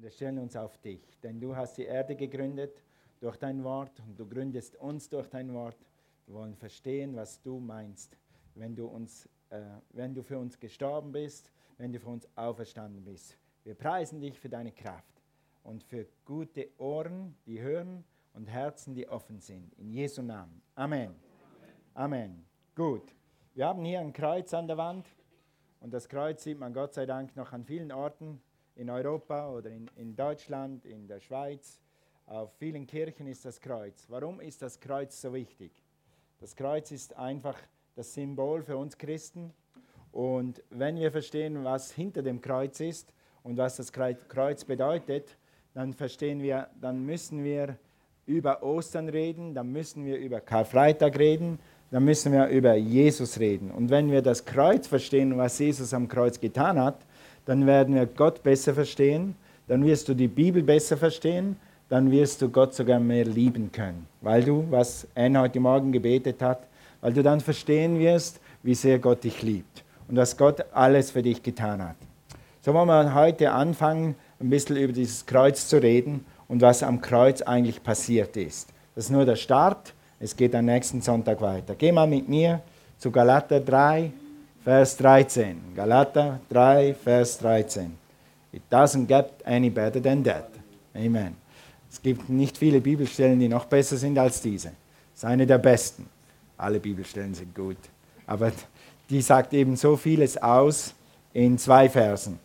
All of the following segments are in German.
und wir stellen uns auf dich. Denn du hast die Erde gegründet durch dein Wort und du gründest uns durch dein Wort. Wir wollen verstehen, was du meinst, wenn du, uns, äh, wenn du für uns gestorben bist, wenn du für uns auferstanden bist. Wir preisen dich für deine Kraft und für gute Ohren, die hören und Herzen, die offen sind. In Jesu Namen. Amen. Amen. Amen. Gut. Wir haben hier ein Kreuz an der Wand und das Kreuz sieht man Gott sei Dank noch an vielen Orten in Europa oder in, in Deutschland, in der Schweiz. Auf vielen Kirchen ist das Kreuz. Warum ist das Kreuz so wichtig? Das Kreuz ist einfach das Symbol für uns Christen. Und wenn wir verstehen, was hinter dem Kreuz ist und was das Kreuz bedeutet, dann verstehen wir, dann müssen wir über Ostern reden, dann müssen wir über Karfreitag reden, dann müssen wir über Jesus reden. Und wenn wir das Kreuz verstehen, was Jesus am Kreuz getan hat, dann werden wir Gott besser verstehen, dann wirst du die Bibel besser verstehen, dann wirst du Gott sogar mehr lieben können, weil du, was Anne heute Morgen gebetet hat, weil du dann verstehen wirst, wie sehr Gott dich liebt und was Gott alles für dich getan hat. So wollen wir heute anfangen, ein bisschen über dieses Kreuz zu reden und was am Kreuz eigentlich passiert ist. Das ist nur der Start, es geht am nächsten Sonntag weiter. Geh mal mit mir zu Galater 3, Vers 13. Galater 3, Vers 13. It doesn't get any better than that. Amen. Es gibt nicht viele Bibelstellen, die noch besser sind als diese. Das ist eine der besten. Alle Bibelstellen sind gut. Aber die sagt eben so vieles aus in zwei Versen.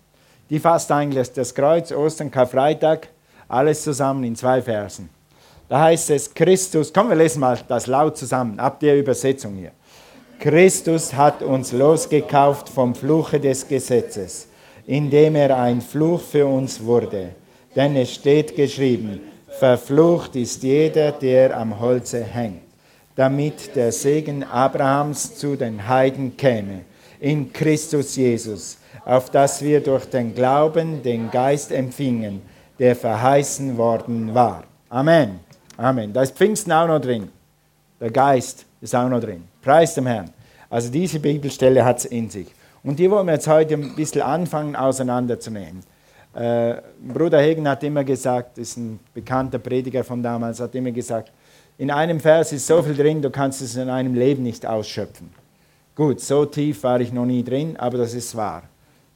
Die fasst eigentlich das Kreuz, Ostern, Karfreitag, alles zusammen in zwei Versen. Da heißt es, Christus, komm, wir lesen mal das laut zusammen, ab der Übersetzung hier. Christus hat uns losgekauft vom Fluche des Gesetzes, indem er ein Fluch für uns wurde. Denn es steht geschrieben, verflucht ist jeder, der am Holze hängt, damit der Segen Abrahams zu den Heiden käme, in Christus Jesus, auf dass wir durch den Glauben den Geist empfingen, der verheißen worden war. Amen. Amen. Da ist Pfingsten auch noch drin. Der Geist ist auch noch drin. Preis dem Herrn. Also diese Bibelstelle hat es in sich. Und die wollen wir jetzt heute ein bisschen anfangen auseinanderzunehmen. Äh, Bruder Hegen hat immer gesagt, ist ein bekannter Prediger von damals, hat immer gesagt, in einem Vers ist so viel drin, du kannst es in einem Leben nicht ausschöpfen. Gut, so tief war ich noch nie drin, aber das ist wahr.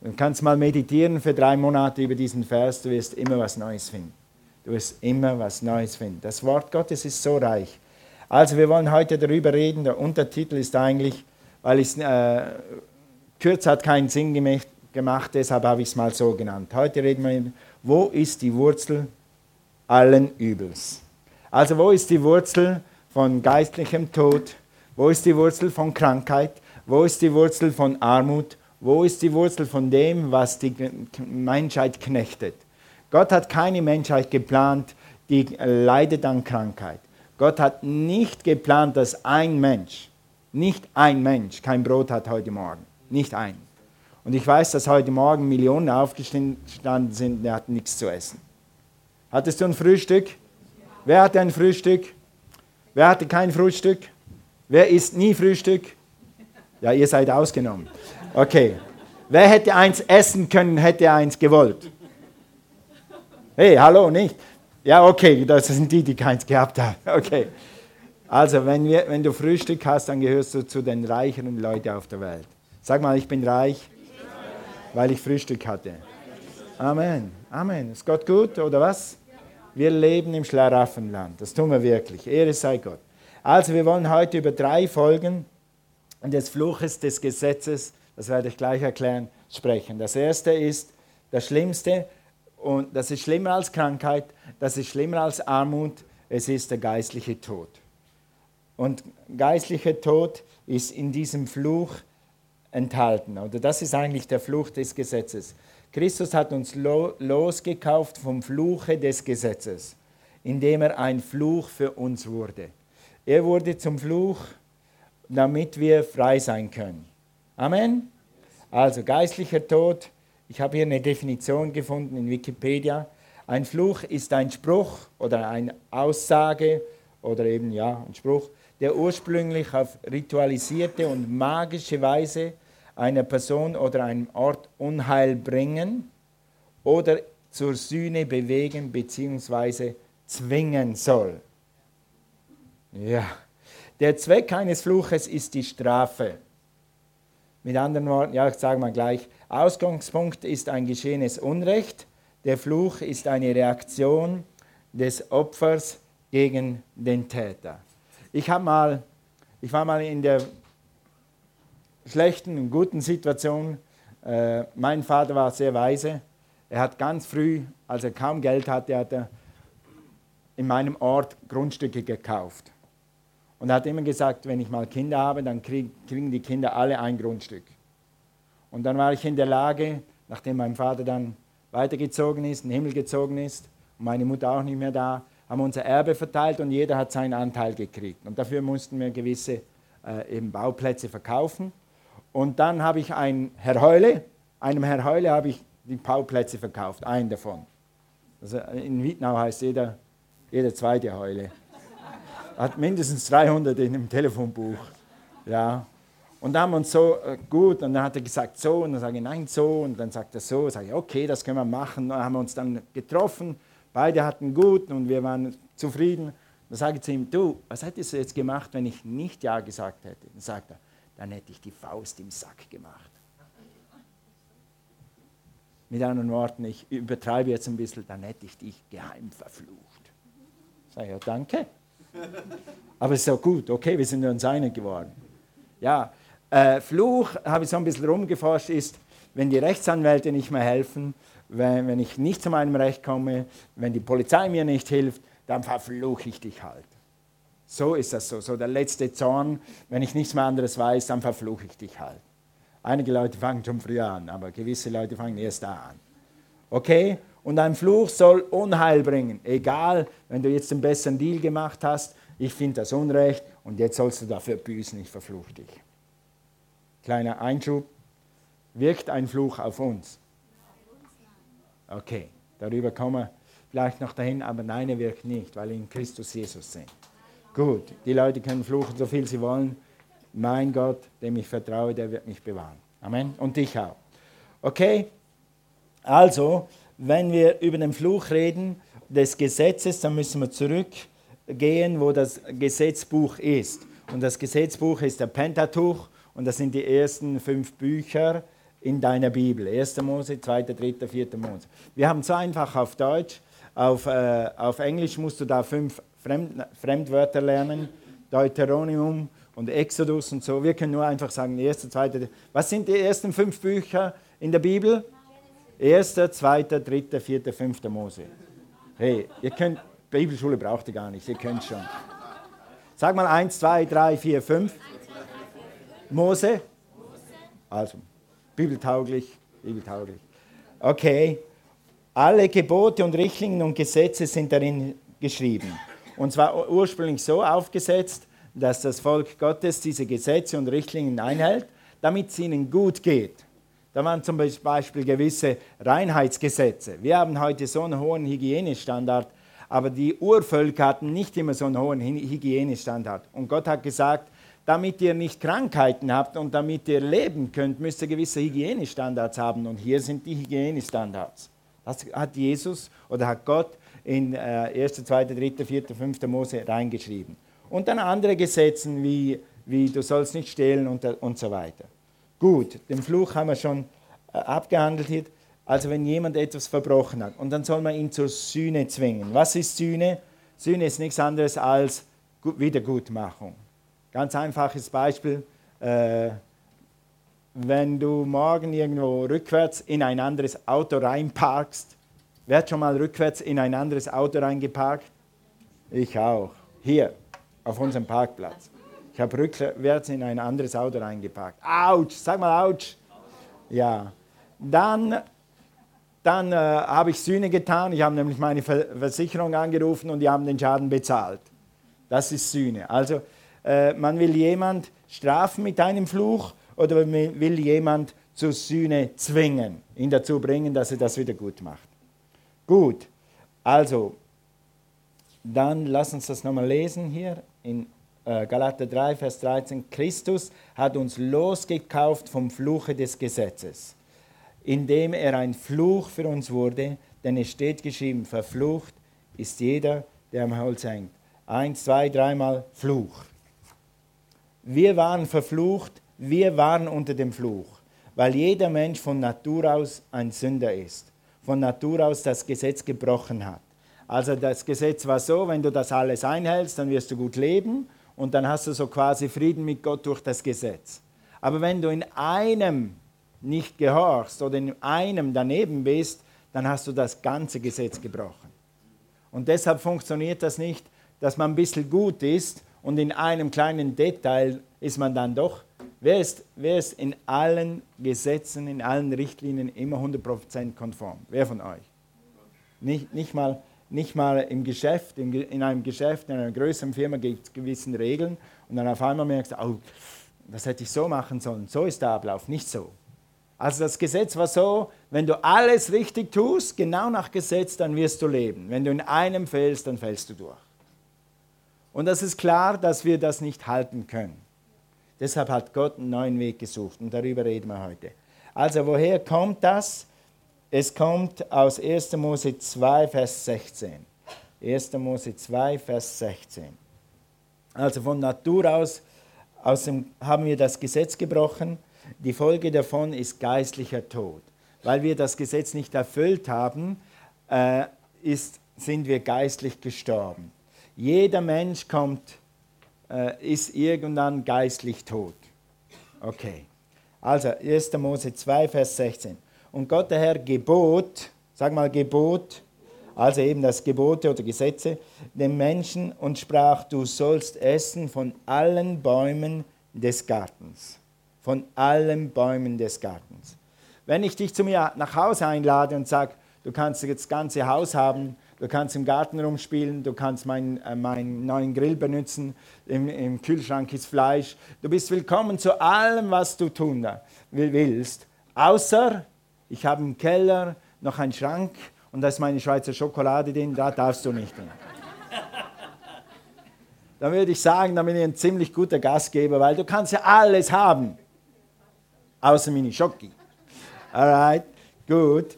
Du kannst mal meditieren für drei Monate über diesen Vers, du wirst immer was Neues finden. Du wirst immer was Neues finden. Das Wort Gottes ist so reich. Also wir wollen heute darüber reden. Der Untertitel ist eigentlich, weil es äh, kürz hat keinen Sinn gemacht, deshalb habe ich es mal so genannt. Heute reden wir, wo ist die Wurzel allen Übels? Also wo ist die Wurzel von geistlichem Tod? Wo ist die Wurzel von Krankheit? Wo ist die Wurzel von Armut? Wo ist die Wurzel von dem, was die Menschheit knechtet? Gott hat keine Menschheit geplant, die leidet an Krankheit. Gott hat nicht geplant, dass ein Mensch, nicht ein Mensch, kein Brot hat heute Morgen. Nicht ein. Und ich weiß, dass heute Morgen Millionen aufgestanden sind, die hatten nichts zu essen. Hattest du ein Frühstück? Wer hatte ein Frühstück? Wer hatte kein Frühstück? Wer isst nie Frühstück? Ja, ihr seid ausgenommen. Okay. Wer hätte eins essen können, hätte eins gewollt? Hey, hallo, nicht? Ja, okay, das sind die, die keins gehabt haben. Okay. Also, wenn, wir, wenn du Frühstück hast, dann gehörst du zu den reicheren Leuten auf der Welt. Sag mal, ich bin reich, weil ich Frühstück hatte. Amen. Amen. Ist Gott gut oder was? Wir leben im Schlaraffenland. Das tun wir wirklich. Ehre sei Gott. Also, wir wollen heute über drei Folgen des Fluches des Gesetzes, das werde ich gleich erklären, sprechen. Das erste ist das Schlimmste, und das ist schlimmer als Krankheit, das ist schlimmer als Armut, es ist der geistliche Tod. Und geistlicher Tod ist in diesem Fluch enthalten. Oder das ist eigentlich der Fluch des Gesetzes. Christus hat uns lo losgekauft vom Fluche des Gesetzes, indem er ein Fluch für uns wurde. Er wurde zum Fluch, damit wir frei sein können. Amen. Also geistlicher Tod ich habe hier eine Definition gefunden in Wikipedia. Ein Fluch ist ein Spruch oder eine Aussage oder eben ja, ein Spruch, der ursprünglich auf ritualisierte und magische Weise einer Person oder einem Ort Unheil bringen oder zur Sühne bewegen bzw. zwingen soll. Ja, der Zweck eines Fluches ist die Strafe. Mit anderen Worten, ja, ich sage mal gleich, Ausgangspunkt ist ein geschehenes Unrecht, der Fluch ist eine Reaktion des Opfers gegen den Täter. Ich, mal, ich war mal in der schlechten und guten Situation. Äh, mein Vater war sehr weise. Er hat ganz früh, als er kaum Geld hatte, hat er in meinem Ort Grundstücke gekauft. Und er hat immer gesagt, wenn ich mal Kinder habe, dann krieg, kriegen die Kinder alle ein Grundstück. Und dann war ich in der Lage, nachdem mein Vater dann weitergezogen ist, in den Himmel gezogen ist und meine Mutter auch nicht mehr da, haben wir unser Erbe verteilt und jeder hat seinen Anteil gekriegt. Und dafür mussten wir gewisse äh, eben Bauplätze verkaufen. Und dann habe ich ein Herr Heule, einem Herr Heule habe ich die Bauplätze verkauft, einen davon. Also in Wiednau heißt jeder, jeder zweite Heule. Hat mindestens 300 in dem Telefonbuch. Ja. Und dann haben wir uns so äh, gut, und dann hat er gesagt so, und dann sage ich nein, so, und dann sagt er so, sage ich okay, das können wir machen. Und dann haben wir uns dann getroffen, beide hatten gut und wir waren zufrieden. Dann sage ich zu ihm, du, was hättest du jetzt gemacht, wenn ich nicht Ja gesagt hätte? Dann sagt er, dann hätte ich die Faust im Sack gemacht. Mit anderen Worten, ich übertreibe jetzt ein bisschen, dann hätte ich dich geheim verflucht. Sag ich, ja, danke. Aber es ist auch gut, okay, wir sind uns einig geworden. Ja, äh, Fluch, habe ich so ein bisschen rumgeforscht, ist, wenn die Rechtsanwälte nicht mehr helfen, wenn, wenn ich nicht zu meinem Recht komme, wenn die Polizei mir nicht hilft, dann verfluche ich dich halt. So ist das so. So der letzte Zorn, wenn ich nichts mehr anderes weiß, dann verfluche ich dich halt. Einige Leute fangen schon früher an, aber gewisse Leute fangen erst da an. Okay? Und ein Fluch soll Unheil bringen. Egal, wenn du jetzt einen besseren Deal gemacht hast, ich finde das Unrecht und jetzt sollst du dafür büßen, ich verfluche dich. Kleiner Einschub. Wirkt ein Fluch auf uns? Okay, darüber kommen wir vielleicht noch dahin, aber nein, er wirkt nicht, weil wir in Christus Jesus sind. Gut, die Leute können fluchen, so viel sie wollen. Mein Gott, dem ich vertraue, der wird mich bewahren. Amen. Und dich auch. Okay, also, wenn wir über den Fluch reden des Gesetzes, dann müssen wir zurückgehen, wo das Gesetzbuch ist. Und das Gesetzbuch ist der Pentateuch und das sind die ersten fünf Bücher in deiner Bibel. 1. Mose, 2., 3., 4. Mose. Wir haben es einfach auf Deutsch. Auf, äh, auf Englisch musst du da fünf Fremd, Fremdwörter lernen. Deuteronomium und Exodus und so. Wir können nur einfach sagen, 1., 2. Was sind die ersten fünf Bücher in der Bibel? 1., 2., 3., 4., 5. Mose. Hey, ihr könnt, Bibelschule braucht ihr gar nicht, ihr könnt schon. Sag mal 1, 2, 3, 4, 5. Mose? Also, bibeltauglich, bibeltauglich. Okay, alle Gebote und Richtlinien und Gesetze sind darin geschrieben. Und zwar ursprünglich so aufgesetzt, dass das Volk Gottes diese Gesetze und Richtlinien einhält, damit es ihnen gut geht. Da waren zum Beispiel gewisse Reinheitsgesetze. Wir haben heute so einen hohen Hygienestandard, aber die Urvölker hatten nicht immer so einen hohen Hygienestandard. Und Gott hat gesagt, damit ihr nicht Krankheiten habt und damit ihr leben könnt, müsst ihr gewisse Hygienestandards haben. Und hier sind die Hygienestandards. Das hat Jesus oder hat Gott in äh, 1., 2., 3., 4., 5. Mose reingeschrieben. Und dann andere Gesetze wie, wie du sollst nicht stehlen und, und so weiter. Gut, den Fluch haben wir schon äh, abgehandelt hier. Also wenn jemand etwas verbrochen hat und dann soll man ihn zur Sühne zwingen. Was ist Sühne? Sühne ist nichts anderes als Wiedergutmachung. Ganz einfaches Beispiel. Äh, wenn du morgen irgendwo rückwärts in ein anderes Auto reinparkst, wer hat schon mal rückwärts in ein anderes Auto reingeparkt? Ich auch. Hier, auf unserem Parkplatz. Ich habe rückwärts in ein anderes Auto reingeparkt. Autsch, sag mal Autsch. Ja. Dann, dann äh, habe ich Sühne getan. Ich habe nämlich meine Versicherung angerufen und die haben den Schaden bezahlt. Das ist Sühne. Also äh, man will jemand strafen mit einem Fluch oder man will jemand zur Sühne zwingen, ihn dazu bringen, dass er das wieder gut macht. Gut, also dann lass uns das nochmal lesen hier in äh, Galater 3, Vers 13. Christus hat uns losgekauft vom Fluche des Gesetzes, indem er ein Fluch für uns wurde, denn es steht geschrieben, verflucht ist jeder, der am Holz hängt. Eins, zwei, dreimal Fluch. Wir waren verflucht, wir waren unter dem Fluch, weil jeder Mensch von Natur aus ein Sünder ist, von Natur aus das Gesetz gebrochen hat. Also das Gesetz war so, wenn du das alles einhältst, dann wirst du gut leben und dann hast du so quasi Frieden mit Gott durch das Gesetz. Aber wenn du in einem nicht gehorchst oder in einem daneben bist, dann hast du das ganze Gesetz gebrochen. Und deshalb funktioniert das nicht, dass man ein bisschen gut ist und in einem kleinen Detail ist man dann doch. Wer ist, wer ist in allen Gesetzen, in allen Richtlinien immer 100% konform? Wer von euch? Nicht, nicht, mal, nicht mal im Geschäft, in einem Geschäft, in einer größeren Firma gibt es gewisse Regeln und dann auf einmal merkst du, oh, das hätte ich so machen sollen. So ist der Ablauf, nicht so. Also das Gesetz war so, wenn du alles richtig tust, genau nach Gesetz, dann wirst du leben. Wenn du in einem fällst, dann fällst du durch. Und das ist klar, dass wir das nicht halten können. Deshalb hat Gott einen neuen Weg gesucht und darüber reden wir heute. Also woher kommt das? Es kommt aus 1. Mose 2, Vers 16. 1. Mose 2, Vers 16. Also von Natur aus, aus dem, haben wir das Gesetz gebrochen die Folge davon ist geistlicher Tod. Weil wir das Gesetz nicht erfüllt haben, äh, ist, sind wir geistlich gestorben. Jeder Mensch kommt, äh, ist irgendwann geistlich tot. Okay. Also 1. Mose 2, Vers 16. Und Gott der Herr gebot, sag mal Gebot, also eben das Gebote oder Gesetze, dem Menschen und sprach, du sollst essen von allen Bäumen des Gartens von allen Bäumen des Gartens. Wenn ich dich zu mir nach Hause einlade und sage, du kannst das ganze Haus haben, du kannst im Garten rumspielen, du kannst meinen, äh, meinen neuen Grill benutzen, im, im, Kühlschrank ist Fleisch, du bist willkommen zu allem, was du tun willst, außer ich habe im Keller noch einen Schrank und da ist meine Schweizer Schokolade drin, da darfst du nicht hin. Dann würde ich sagen, dann bin ich ein ziemlich guter Gastgeber, weil du kannst ja alles haben außer meine Schocki. Alright, gut.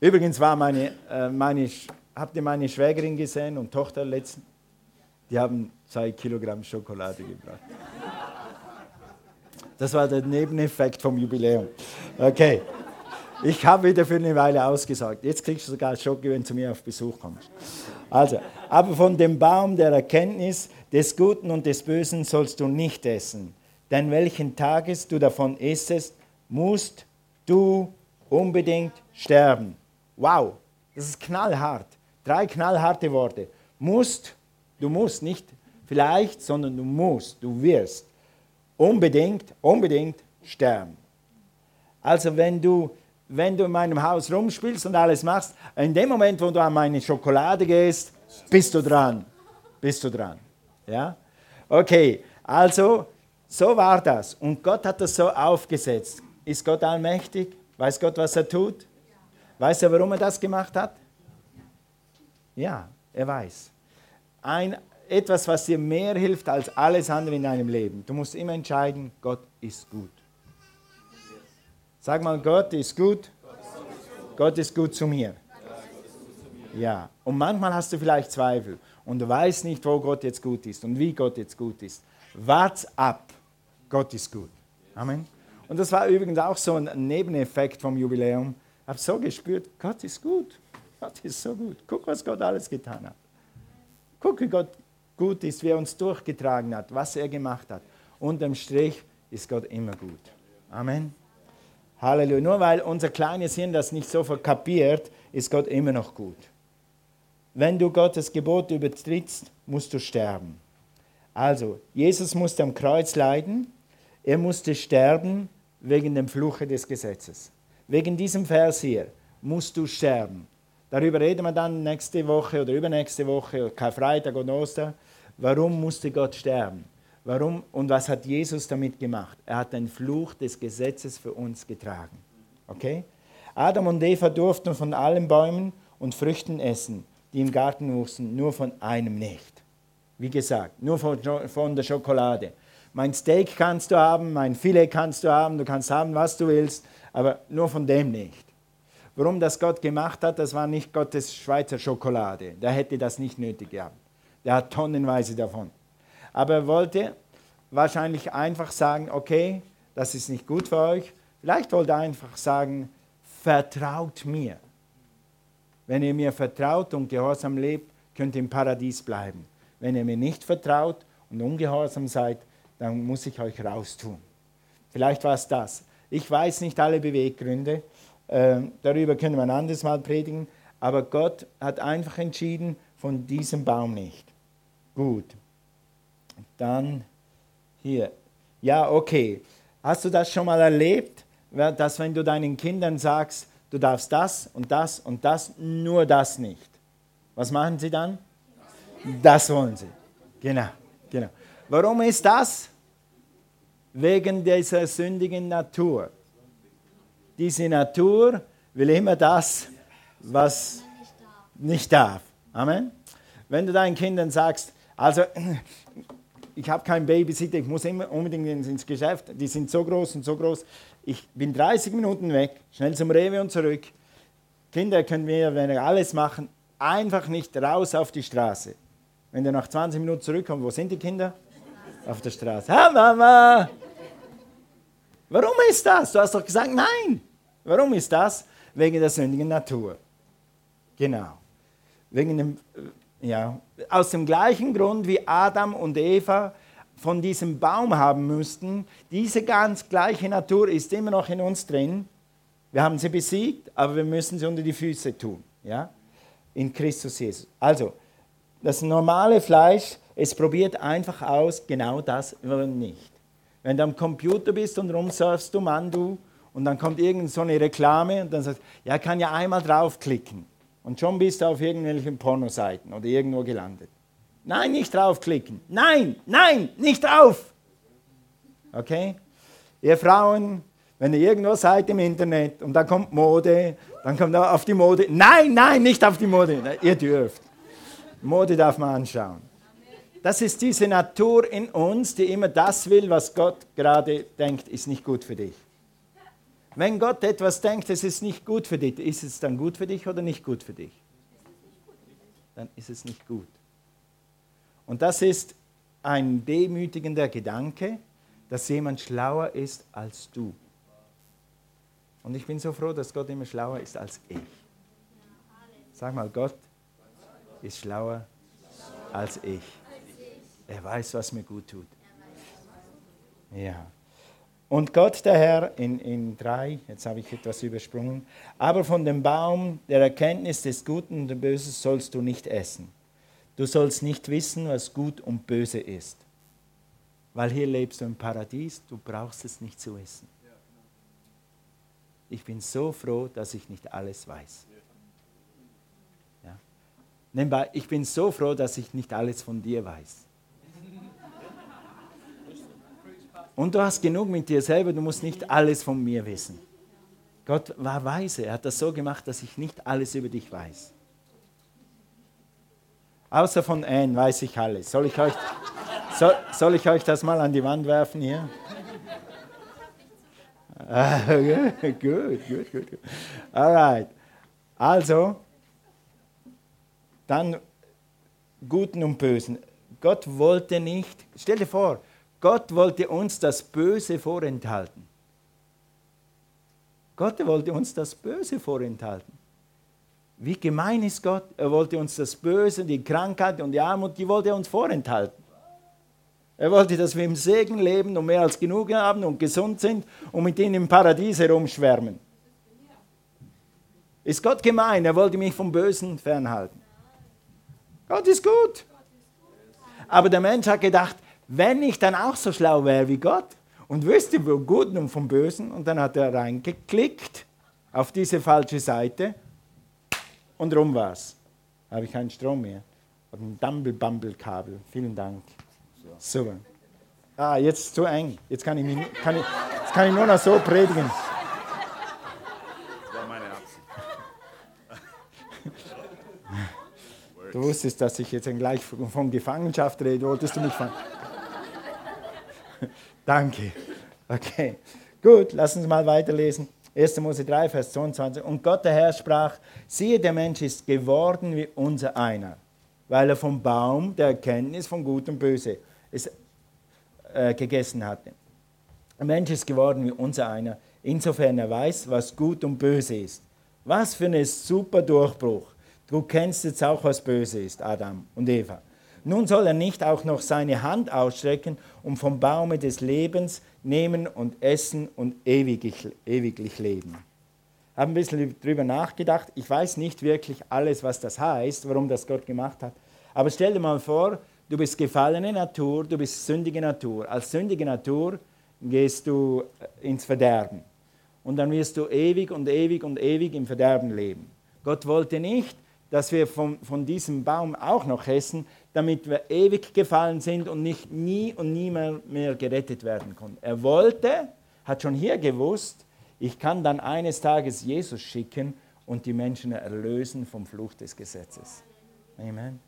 Übrigens war meine, äh, meine, habt ihr meine Schwägerin gesehen und Tochter letzten? Die haben zwei Kilogramm Schokolade gebracht. Das war der Nebeneffekt vom Jubiläum. Okay. Ich habe wieder für eine Weile ausgesagt. Jetzt kriegst du sogar Schoki, wenn du zu mir auf Besuch kommst. Also, aber von dem Baum der Erkenntnis des Guten und des Bösen sollst du nicht essen. Denn welchen Tages du davon essest, musst du unbedingt sterben. Wow, das ist knallhart. Drei knallharte Worte. Musst, du musst nicht vielleicht, sondern du musst, du wirst unbedingt, unbedingt sterben. Also wenn du, wenn du in meinem Haus rumspielst und alles machst, in dem Moment, wo du an meine Schokolade gehst, bist du dran. Bist du dran. Ja? Okay, also so war das. Und Gott hat das so aufgesetzt. Ist Gott allmächtig? Weiß Gott, was er tut? Weiß er, warum er das gemacht hat? Ja, er weiß. Ein, etwas, was dir mehr hilft als alles andere in deinem Leben. Du musst immer entscheiden, Gott ist gut. Sag mal, Gott ist gut. Gott ist gut zu mir. Ja, und manchmal hast du vielleicht Zweifel und du weißt nicht, wo Gott jetzt gut ist und wie Gott jetzt gut ist. Wart ab. Gott ist gut. Amen. Und das war übrigens auch so ein Nebeneffekt vom Jubiläum. Ich habe so gespürt, Gott ist gut. Gott ist so gut. Guck, was Gott alles getan hat. Guck, wie Gott gut ist, wie er uns durchgetragen hat, was er gemacht hat. Unterm Strich ist Gott immer gut. Amen. Halleluja. Nur weil unser kleines Hirn das nicht so verkapiert, ist Gott immer noch gut. Wenn du Gottes Gebot übertrittst, musst du sterben. Also, Jesus musste am Kreuz leiden, er musste sterben, wegen dem Fluche des Gesetzes. Wegen diesem Vers hier musst du sterben. Darüber reden wir dann nächste Woche oder übernächste Woche, Karfreitag und Ostern. Warum musste Gott sterben? Warum und was hat Jesus damit gemacht? Er hat den Fluch des Gesetzes für uns getragen. Okay? Adam und Eva durften von allen Bäumen und Früchten essen, die im Garten wuchsen, nur von einem nicht. Wie gesagt, nur von, von der Schokolade. Mein Steak kannst du haben, mein Filet kannst du haben, du kannst haben, was du willst, aber nur von dem nicht. warum das Gott gemacht hat, das war nicht Gottes Schweizer Schokolade. Der hätte das nicht nötig gehabt. Der hat tonnenweise davon. Aber er wollte wahrscheinlich einfach sagen, okay, das ist nicht gut für euch. Vielleicht wollte er einfach sagen, vertraut mir. Wenn ihr mir vertraut und gehorsam lebt, könnt ihr im Paradies bleiben. Wenn ihr mir nicht vertraut und ungehorsam seid, dann muss ich euch raustun. Vielleicht war es das. Ich weiß nicht alle Beweggründe, äh, darüber können wir ein anderes Mal predigen, aber Gott hat einfach entschieden, von diesem Baum nicht. Gut. Dann hier. Ja, okay. Hast du das schon mal erlebt, dass wenn du deinen Kindern sagst, du darfst das und das und das, nur das nicht. Was machen sie dann? Das wollen sie. Genau, genau. Warum ist das? Wegen dieser sündigen Natur. Diese Natur will immer das, was nicht darf. Amen. Wenn du deinen Kindern sagst, also ich habe keinen Babysitter, ich muss immer unbedingt ins Geschäft, die sind so groß und so groß, ich bin 30 Minuten weg, schnell zum Rewe und zurück. Kinder können wir, wenn wir alles machen, einfach nicht raus auf die Straße. Wenn der nach 20 Minuten zurückkommt, wo sind die Kinder? Auf der Straße. Ha, Mama! Warum ist das? Du hast doch gesagt, nein. Warum ist das? Wegen der sündigen Natur. Genau. Wegen dem, äh, ja, aus dem gleichen Grund, wie Adam und Eva von diesem Baum haben müssten. Diese ganz gleiche Natur ist immer noch in uns drin. Wir haben sie besiegt, aber wir müssen sie unter die Füße tun. Ja? In Christus Jesus. Also, das normale Fleisch, es probiert einfach aus, genau das nicht. Wenn du am Computer bist und rumsurfst du Mandu und dann kommt irgend so eine Reklame und dann sagst du, ja, kann ja einmal draufklicken. Und schon bist du auf irgendwelchen Pornoseiten oder irgendwo gelandet. Nein, nicht draufklicken. Nein, nein, nicht drauf. Okay? Ihr Frauen, wenn ihr irgendwo seid im Internet und da kommt Mode, dann kommt auf die Mode. Nein, nein, nicht auf die Mode. Ihr dürft. Mode darf man anschauen. Das ist diese Natur in uns, die immer das will, was Gott gerade denkt, ist nicht gut für dich. Wenn Gott etwas denkt, es ist nicht gut für dich, ist es dann gut für dich oder nicht gut für dich? Dann ist es nicht gut. Und das ist ein demütigender Gedanke, dass jemand schlauer ist als du. Und ich bin so froh, dass Gott immer schlauer ist als ich. Sag mal, Gott ist schlauer als ich. Er weiß, was mir gut tut. Ja. Und Gott der Herr in, in drei, jetzt habe ich etwas übersprungen, aber von dem Baum der Erkenntnis des Guten und des Bösen sollst du nicht essen. Du sollst nicht wissen, was gut und böse ist. Weil hier lebst du im Paradies, du brauchst es nicht zu wissen. Ich bin so froh, dass ich nicht alles weiß. Ja. Nebenbei, ich bin so froh, dass ich nicht alles von dir weiß. Und du hast genug mit dir selber, du musst nicht alles von mir wissen. Gott war weise, er hat das so gemacht, dass ich nicht alles über dich weiß. Außer von Anne weiß ich alles. Soll ich euch, soll, soll ich euch das mal an die Wand werfen hier? gut, gut, gut. Alright. Also, dann Guten und Bösen. Gott wollte nicht, stell dir vor, Gott wollte uns das Böse vorenthalten. Gott wollte uns das Böse vorenthalten. Wie gemein ist Gott? Er wollte uns das Böse, die Krankheit und die Armut, die wollte er uns vorenthalten. Er wollte, dass wir im Segen leben und mehr als genug haben und gesund sind und mit ihnen im Paradies herumschwärmen. Ist Gott gemein? Er wollte mich vom Bösen fernhalten. Gott ist gut. Aber der Mensch hat gedacht, wenn ich dann auch so schlau wäre wie Gott und wüsste vom Guten und vom Bösen, und dann hat er reingeklickt auf diese falsche Seite und rum war's. Habe ich keinen Strom mehr. ein Dumble-Bumble-Kabel. Vielen Dank. So. Super. Ah, jetzt zu eng. Jetzt kann ich, mich, kann ich, jetzt kann ich nur noch so predigen. Das war meine Absicht. Du wusstest, dass ich jetzt gleich von Gefangenschaft rede. Wolltest du mich fangen? Danke. Okay. Gut, lass uns mal weiterlesen. 1. Mose 3, Vers 22. Und Gott der Herr sprach, siehe, der Mensch ist geworden wie unser einer, weil er vom Baum der Erkenntnis von Gut und Böse ist, äh, gegessen hatte. Der Mensch ist geworden wie unser einer, insofern er weiß, was gut und böse ist. Was für ein super Durchbruch. Du kennst jetzt auch, was böse ist, Adam und Eva. Nun soll er nicht auch noch seine Hand ausstrecken und vom Baume des Lebens nehmen und essen und ewiglich, ewiglich leben. Habe ein bisschen darüber nachgedacht. Ich weiß nicht wirklich alles, was das heißt, warum das Gott gemacht hat. Aber stell dir mal vor, du bist gefallene Natur, du bist sündige Natur. Als sündige Natur gehst du äh, ins Verderben. Und dann wirst du ewig und ewig und ewig im Verderben leben. Gott wollte nicht, dass wir von, von diesem Baum auch noch essen, damit wir ewig gefallen sind und nicht nie und nie mehr, mehr gerettet werden konnten. Er wollte, hat schon hier gewusst, ich kann dann eines Tages Jesus schicken und die Menschen erlösen vom Fluch des Gesetzes. Amen.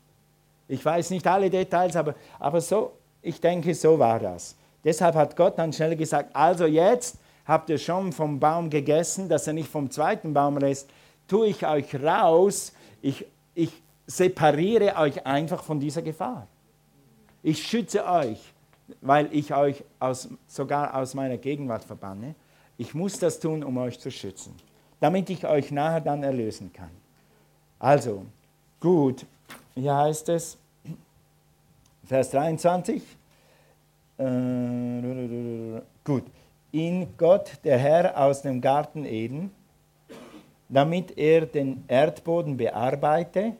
Ich weiß nicht alle Details, aber, aber so, ich denke, so war das. Deshalb hat Gott dann schnell gesagt, also jetzt habt ihr schon vom Baum gegessen, dass er nicht vom zweiten Baum lässt, tue ich euch raus, ich, ich separiere euch einfach von dieser Gefahr. Ich schütze euch, weil ich euch aus, sogar aus meiner Gegenwart verbanne. Ich muss das tun, um euch zu schützen, damit ich euch nachher dann erlösen kann. Also, gut, hier heißt es, Vers 23, äh, gut, in Gott, der Herr aus dem Garten Eden, damit er den Erdboden bearbeite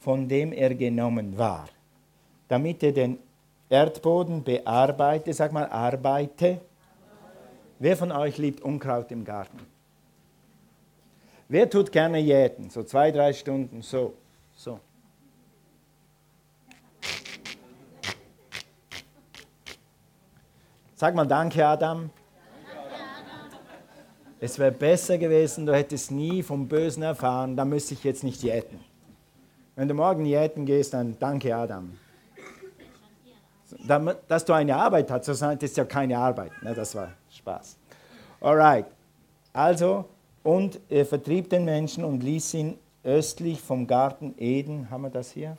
von dem er genommen war. Damit er den Erdboden bearbeite, sag mal, arbeite. Wer von euch liebt Unkraut im Garten? Wer tut gerne jäten? So zwei, drei Stunden, so, so. Sag mal Danke, Adam. Es wäre besser gewesen, du hättest nie vom Bösen erfahren, da müsste ich jetzt nicht jäten. Wenn du morgen jäten gehst, dann danke Adam. Dass du eine Arbeit hast, das ist ja keine Arbeit. Ne? Das war Spaß. Alright. Also, und er vertrieb den Menschen und ließ ihn östlich vom Garten Eden, haben wir das hier?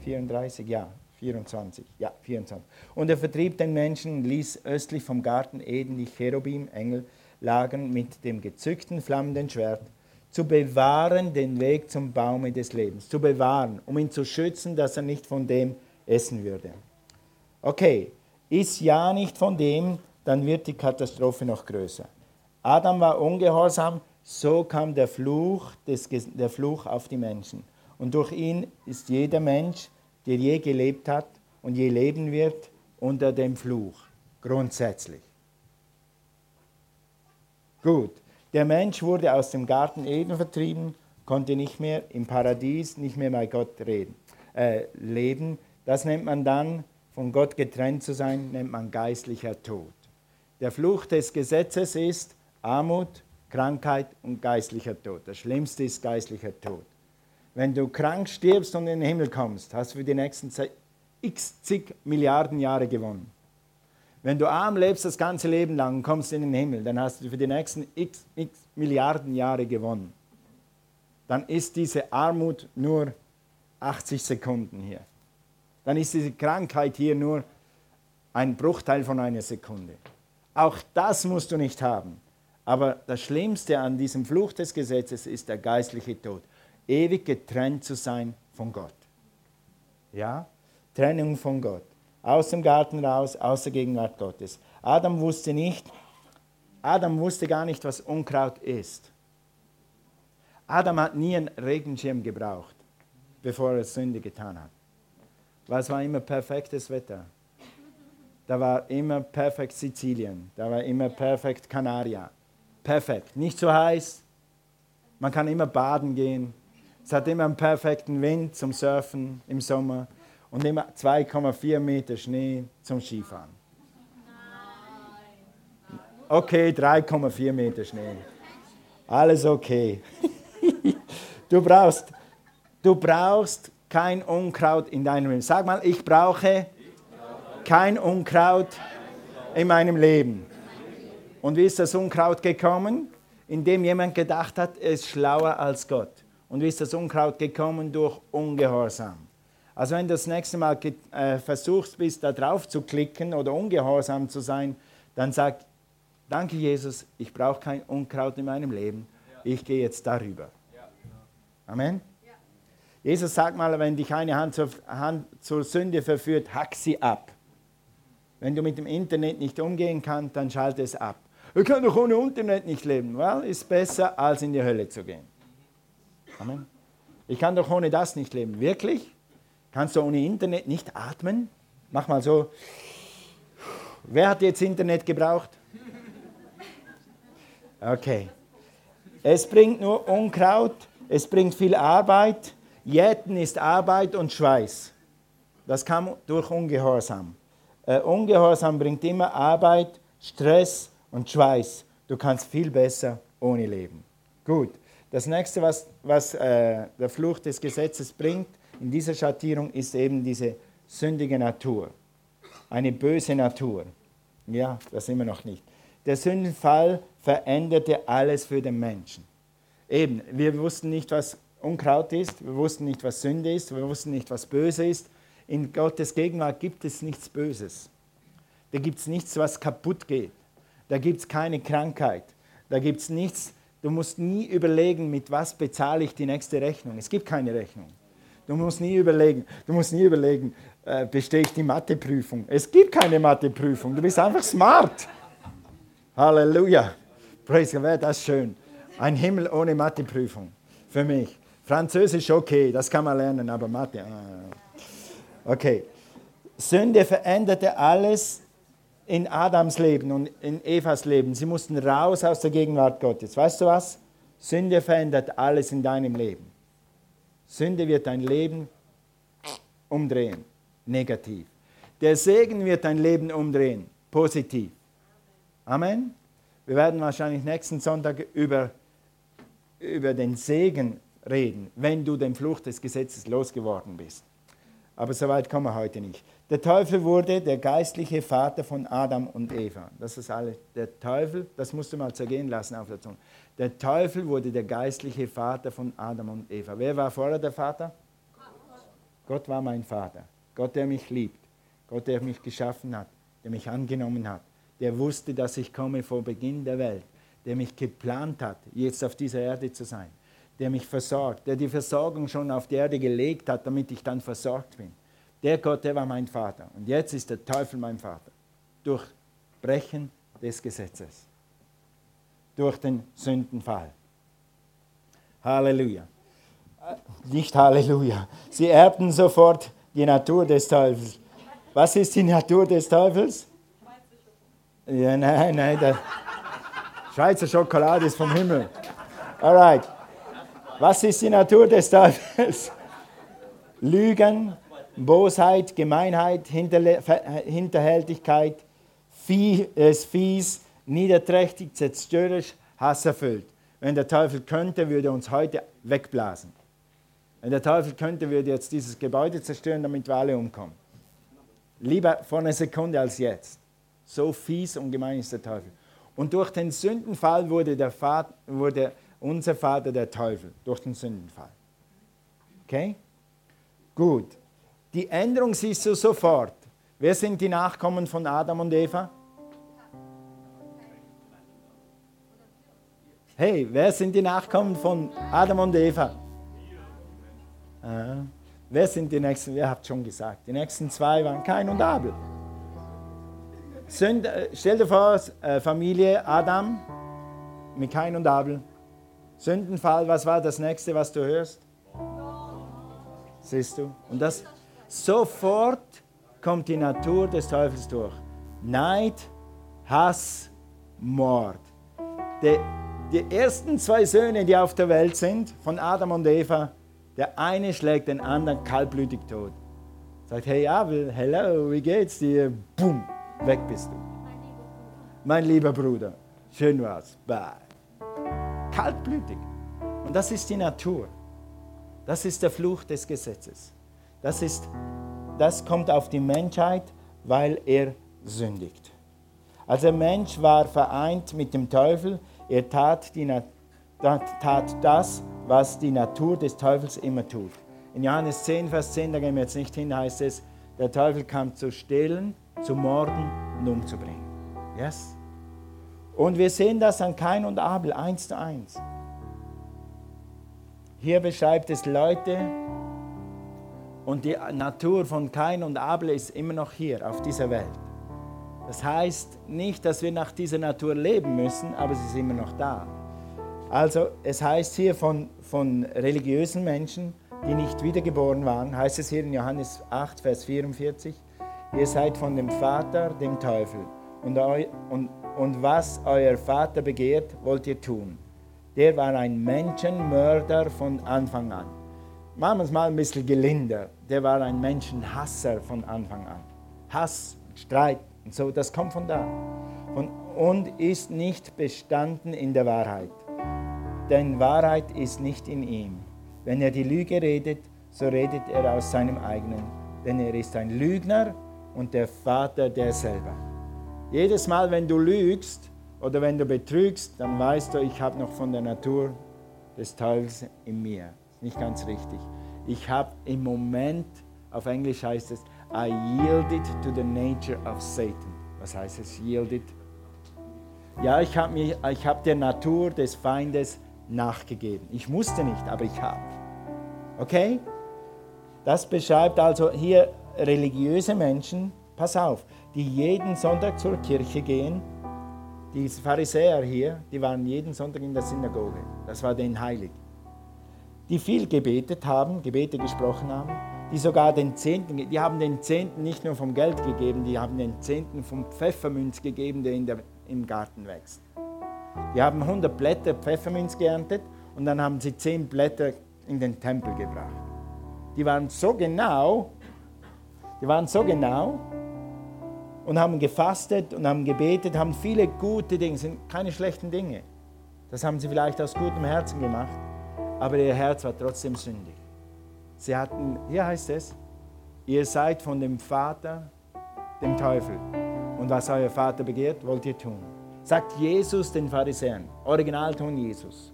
34, ja, 24, ja, 24. Und er vertrieb den Menschen und ließ östlich vom Garten Eden die Cherubim, Engel, lagern mit dem gezückten flammenden Schwert zu bewahren den Weg zum Baume des Lebens, zu bewahren, um ihn zu schützen, dass er nicht von dem essen würde. Okay, ist ja nicht von dem, dann wird die Katastrophe noch größer. Adam war ungehorsam, so kam der Fluch, des, der Fluch auf die Menschen. Und durch ihn ist jeder Mensch, der je gelebt hat und je leben wird, unter dem Fluch. Grundsätzlich. Gut. Der Mensch wurde aus dem Garten Eden vertrieben, konnte nicht mehr im Paradies, nicht mehr bei Gott reden, äh, leben. Das nennt man dann, von Gott getrennt zu sein, nennt man geistlicher Tod. Der Fluch des Gesetzes ist Armut, Krankheit und geistlicher Tod. Das Schlimmste ist geistlicher Tod. Wenn du krank stirbst und in den Himmel kommst, hast du für die nächsten x zig Milliarden Jahre gewonnen. Wenn du arm lebst das ganze Leben lang und kommst in den Himmel, dann hast du für die nächsten x, x Milliarden Jahre gewonnen. Dann ist diese Armut nur 80 Sekunden hier. Dann ist diese Krankheit hier nur ein Bruchteil von einer Sekunde. Auch das musst du nicht haben. Aber das Schlimmste an diesem Fluch des Gesetzes ist der geistliche Tod. Ewig getrennt zu sein von Gott. Ja? Trennung von Gott aus dem Garten raus, aus der Gegenwart Gottes. Adam wusste nicht, Adam wusste gar nicht, was Unkraut ist. Adam hat nie einen Regenschirm gebraucht, bevor er Sünde getan hat. Weil es war immer perfektes Wetter. Da war immer perfekt Sizilien, da war immer perfekt Kanaria. Perfekt, nicht zu heiß, man kann immer baden gehen. Es hat immer einen perfekten Wind zum Surfen im Sommer und immer 2,4 Meter Schnee zum Skifahren. Okay, 3,4 Meter Schnee. Alles okay. Du brauchst, du brauchst kein Unkraut in deinem Leben. Sag mal, ich brauche kein Unkraut in meinem Leben. Und wie ist das Unkraut gekommen? indem jemand gedacht hat, er ist schlauer als Gott. Und wie ist das Unkraut gekommen? Durch Ungehorsam. Also wenn du das nächste Mal äh, versuchst bist, da drauf zu klicken oder ungehorsam zu sein, dann sag, danke Jesus, ich brauche kein Unkraut in meinem Leben. Ich gehe jetzt darüber. Amen. Jesus sagt mal, wenn dich eine Hand zur, Hand zur Sünde verführt, hack sie ab. Wenn du mit dem Internet nicht umgehen kannst, dann schalte es ab. Ich kann doch ohne Internet nicht leben. Well, ist besser, als in die Hölle zu gehen. Amen. Ich kann doch ohne das nicht leben. Wirklich? Kannst du ohne Internet nicht atmen? Mach mal so. Wer hat jetzt Internet gebraucht? Okay. Es bringt nur Unkraut, es bringt viel Arbeit. Jäten ist Arbeit und Schweiß. Das kam durch Ungehorsam. Äh, Ungehorsam bringt immer Arbeit, Stress und Schweiß. Du kannst viel besser ohne leben. Gut. Das nächste, was, was äh, der Fluch des Gesetzes bringt in dieser Schattierung, ist eben diese sündige Natur. Eine böse Natur. Ja, das immer noch nicht. Der Sündenfall veränderte alles für den Menschen. Eben, wir wussten nicht, was Unkraut ist, wir wussten nicht, was Sünde ist, wir wussten nicht, was böse ist. In Gottes Gegenwart gibt es nichts Böses. Da gibt es nichts, was kaputt geht. Da gibt es keine Krankheit. Da gibt es nichts, Du musst nie überlegen, mit was bezahle ich die nächste Rechnung. Es gibt keine Rechnung. Du musst nie überlegen, du musst nie überlegen, äh, bestehe ich die Matheprüfung. Es gibt keine Matheprüfung. Du bist einfach smart. Halleluja. Praise God, wäre das schön. Ein Himmel ohne Matheprüfung für mich. Französisch okay, das kann man lernen, aber Mathe. Ah. Okay. Sünde veränderte alles in Adams Leben und in Evas Leben. Sie mussten raus aus der Gegenwart Gottes. Weißt du was? Sünde verändert alles in deinem Leben. Sünde wird dein Leben umdrehen, negativ. Der Segen wird dein Leben umdrehen, positiv. Amen. Wir werden wahrscheinlich nächsten Sonntag über, über den Segen reden, wenn du den Fluch des Gesetzes losgeworden bist. Aber so weit kommen wir heute nicht. Der Teufel wurde der geistliche Vater von Adam und Eva. Das ist alles. Der Teufel, das musst du mal zergehen lassen auf der Zunge. Der Teufel wurde der geistliche Vater von Adam und Eva. Wer war vorher der Vater? Gott war mein Vater. Gott, der mich liebt. Gott, der mich geschaffen hat, der mich angenommen hat, der wusste, dass ich komme vor Beginn der Welt, der mich geplant hat, jetzt auf dieser Erde zu sein, der mich versorgt, der die Versorgung schon auf die Erde gelegt hat, damit ich dann versorgt bin. Der Gott, der war mein Vater. Und jetzt ist der Teufel mein Vater. Durch Brechen des Gesetzes. Durch den Sündenfall. Halleluja. Nicht Halleluja. Sie erbten sofort die Natur des Teufels. Was ist die Natur des Teufels? Ja, nein, nein. Der Schweizer Schokolade ist vom Himmel. Alright. Was ist die Natur des Teufels? Lügen, Bosheit, Gemeinheit, Hinterhältigkeit, ist fies, niederträchtig, zerstörerisch, hasserfüllt. Wenn der Teufel könnte, würde er uns heute wegblasen. Wenn der Teufel könnte, würde jetzt dieses Gebäude zerstören, damit wir alle umkommen. Lieber vor einer Sekunde als jetzt. So fies und gemein ist der Teufel. Und durch den Sündenfall wurde, der Vater, wurde unser Vater der Teufel. Durch den Sündenfall. Okay? Gut. Die Änderung siehst du sofort. Wer sind die Nachkommen von Adam und Eva? Hey, wer sind die Nachkommen von Adam und Eva? Äh, wer sind die nächsten? Ihr habt schon gesagt. Die nächsten zwei waren Kain und Abel. Sünd, äh, stell dir vor, äh, Familie Adam mit Kain und Abel. Sündenfall, was war das nächste, was du hörst? Siehst du? Und das, Sofort kommt die Natur des Teufels durch. Neid, Hass, Mord. Die, die ersten zwei Söhne, die auf der Welt sind, von Adam und Eva, der eine schlägt den anderen kaltblütig tot. Sagt, hey Abel, hello, wie geht's dir? Boom, weg bist du. Mein lieber Bruder, schön war's. Bye. Kaltblütig. Und das ist die Natur. Das ist der Fluch des Gesetzes. Das, ist, das kommt auf die Menschheit, weil er sündigt. Also der Mensch war vereint mit dem Teufel. Er tat, die, tat das, was die Natur des Teufels immer tut. In Johannes 10, Vers 10, da gehen wir jetzt nicht hin, heißt es, der Teufel kam zu stehlen, zu morden und umzubringen. Yes? Und wir sehen das an Kain und Abel eins zu eins. Hier beschreibt es Leute und die Natur von Kain und Abel ist immer noch hier auf dieser Welt. Das heißt nicht, dass wir nach dieser Natur leben müssen, aber sie ist immer noch da. Also es heißt hier von, von religiösen Menschen, die nicht wiedergeboren waren, heißt es hier in Johannes 8, Vers 44, ihr seid von dem Vater, dem Teufel, und, eu, und, und was euer Vater begehrt, wollt ihr tun. Der war ein Menschenmörder von Anfang an. Machen wir es mal ein bisschen gelinder. Der war ein Menschenhasser von Anfang an. Hass, Streit und so, das kommt von da. Und, und ist nicht bestanden in der Wahrheit. Denn Wahrheit ist nicht in ihm. Wenn er die Lüge redet, so redet er aus seinem eigenen. Denn er ist ein Lügner und der Vater derselbe. Jedes Mal, wenn du lügst oder wenn du betrügst, dann weißt du, ich habe noch von der Natur des Teufels in mir. Nicht ganz richtig. Ich habe im Moment, auf Englisch heißt es, I yielded to the nature of Satan. Was heißt es, yielded? Ja, ich habe hab der Natur des Feindes nachgegeben. Ich musste nicht, aber ich habe. Okay? Das beschreibt also hier religiöse Menschen, pass auf, die jeden Sonntag zur Kirche gehen. Die Pharisäer hier, die waren jeden Sonntag in der Synagoge. Das war denen heilig. Die viel gebetet haben, Gebete gesprochen haben, die sogar den Zehnten, die haben den Zehnten nicht nur vom Geld gegeben, die haben den Zehnten vom Pfeffermünz gegeben, der, der im Garten wächst. Die haben 100 Blätter Pfefferminz geerntet und dann haben sie 10 Blätter in den Tempel gebracht. Die waren so genau, die waren so genau und haben gefastet und haben gebetet, haben viele gute Dinge, sind keine schlechten Dinge. Das haben sie vielleicht aus gutem Herzen gemacht, aber ihr Herz war trotzdem sündig. Sie hatten, hier heißt es, ihr seid von dem Vater, dem Teufel. Und was euer Vater begehrt, wollt ihr tun sagt Jesus den Pharisäern, Originalton Jesus.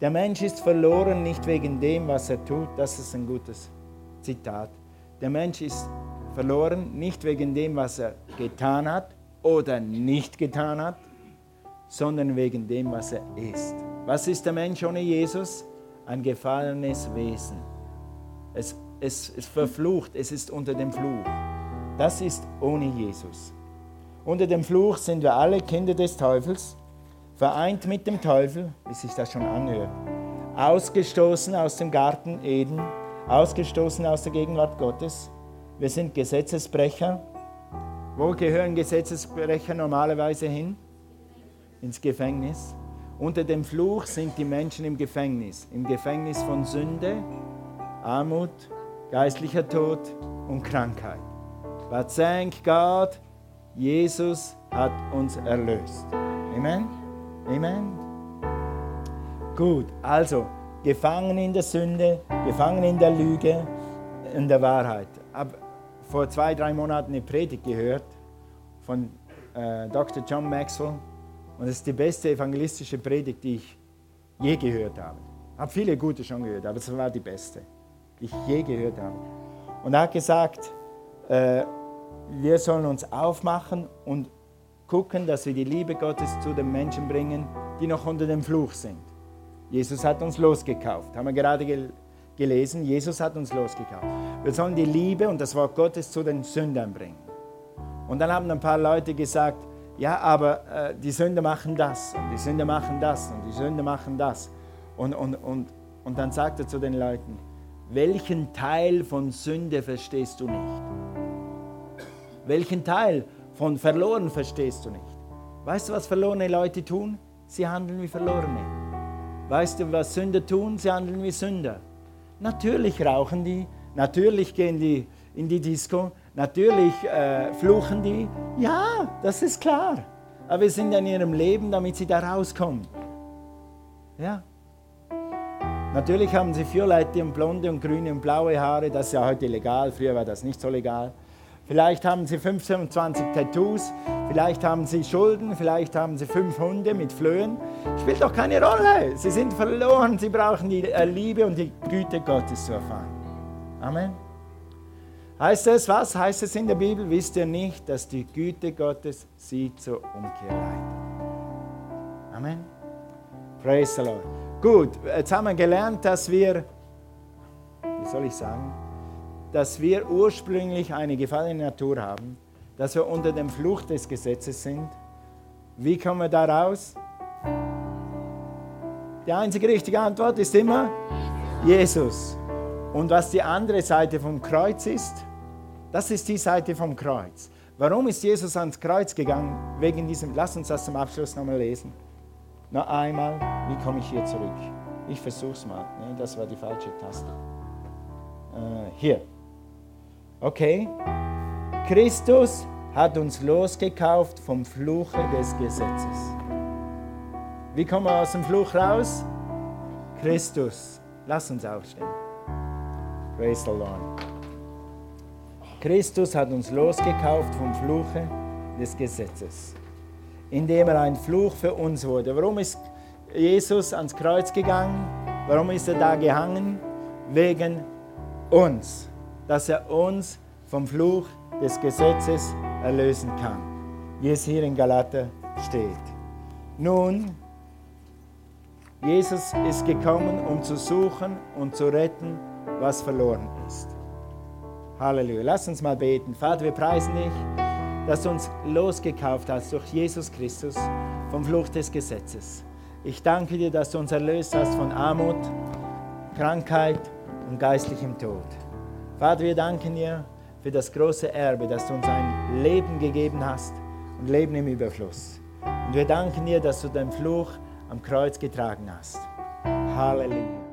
Der Mensch ist verloren nicht wegen dem, was er tut, das ist ein gutes Zitat. Der Mensch ist verloren nicht wegen dem, was er getan hat oder nicht getan hat, sondern wegen dem, was er ist. Was ist der Mensch ohne Jesus? Ein gefallenes Wesen. Es, es, es verflucht, es ist unter dem Fluch. Das ist ohne Jesus. Unter dem Fluch sind wir alle Kinder des Teufels, vereint mit dem Teufel, wie sich das schon anhört, ausgestoßen aus dem Garten Eden, ausgestoßen aus der Gegenwart Gottes. Wir sind Gesetzesbrecher. Wo gehören Gesetzesbrecher normalerweise hin? Ins Gefängnis. Unter dem Fluch sind die Menschen im Gefängnis, im Gefängnis von Sünde, Armut, geistlicher Tod und Krankheit. But thank God, Jesus hat uns erlöst. Amen? Amen? Gut, also gefangen in der Sünde, gefangen in der Lüge, in der Wahrheit. Ich habe vor zwei, drei Monaten eine Predigt gehört von äh, Dr. John Maxwell und es ist die beste evangelistische Predigt, die ich je gehört habe. Ich habe viele gute schon gehört, aber es war die beste, ich je gehört habe. Und er hat gesagt, äh, wir sollen uns aufmachen und gucken, dass wir die Liebe Gottes zu den Menschen bringen, die noch unter dem Fluch sind. Jesus hat uns losgekauft, haben wir gerade gel gelesen. Jesus hat uns losgekauft. Wir sollen die Liebe und das Wort Gottes zu den Sündern bringen. Und dann haben ein paar Leute gesagt, ja, aber äh, die Sünder machen das und die Sünder machen das und die Sünder machen das. Und, und, und, und dann sagt er zu den Leuten, welchen Teil von Sünde verstehst du nicht? Welchen Teil von verloren verstehst du nicht? Weißt du, was verlorene Leute tun? Sie handeln wie Verlorene. Weißt du, was Sünder tun? Sie handeln wie Sünder. Natürlich rauchen die, natürlich gehen die in die Disco, natürlich äh, fluchen die. Ja, das ist klar. Aber wir sind in ihrem Leben, damit sie da rauskommen. Ja. Natürlich haben sie violette und blonde und grüne und blaue Haare, das ist ja heute legal, früher war das nicht so legal. Vielleicht haben sie 25 Tattoos, vielleicht haben sie Schulden, vielleicht haben sie fünf Hunde mit Flöhen. Spielt doch keine Rolle. Sie sind verloren, sie brauchen die äh, Liebe und die Güte Gottes zu erfahren. Amen. Heißt es was? Heißt es in der Bibel? Wisst ihr nicht, dass die Güte Gottes sie zur Umkehr leitet? Amen. Praise the Lord. Gut, jetzt haben wir gelernt, dass wir, wie soll ich sagen, dass wir ursprünglich eine gefallene Natur haben, dass wir unter dem Fluch des Gesetzes sind. Wie kommen wir da raus? Die einzige richtige Antwort ist immer Jesus. Und was die andere Seite vom Kreuz ist, das ist die Seite vom Kreuz. Warum ist Jesus ans Kreuz gegangen? Wegen diesem, lass uns das zum Abschluss nochmal lesen. Noch einmal, wie komme ich hier zurück? Ich versuche es mal. Nee, das war die falsche Taste. Äh, hier. Okay. Christus hat uns losgekauft vom Fluche des Gesetzes. Wie kommen wir aus dem Fluch raus? Christus. Lass uns aufstehen. Praise the Lord. Christus hat uns losgekauft vom Fluche des Gesetzes, indem er ein Fluch für uns wurde. Warum ist Jesus ans Kreuz gegangen? Warum ist er da gehangen? Wegen uns dass er uns vom Fluch des Gesetzes erlösen kann, wie es hier in Galater steht. Nun, Jesus ist gekommen, um zu suchen und zu retten, was verloren ist. Halleluja. Lass uns mal beten. Vater, wir preisen dich, dass du uns losgekauft hast durch Jesus Christus vom Fluch des Gesetzes. Ich danke dir, dass du uns erlöst hast von Armut, Krankheit und geistlichem Tod. Vater, wir danken dir für das große Erbe, dass du uns ein Leben gegeben hast und Leben im Überfluss. Und wir danken dir, dass du den Fluch am Kreuz getragen hast. Halleluja.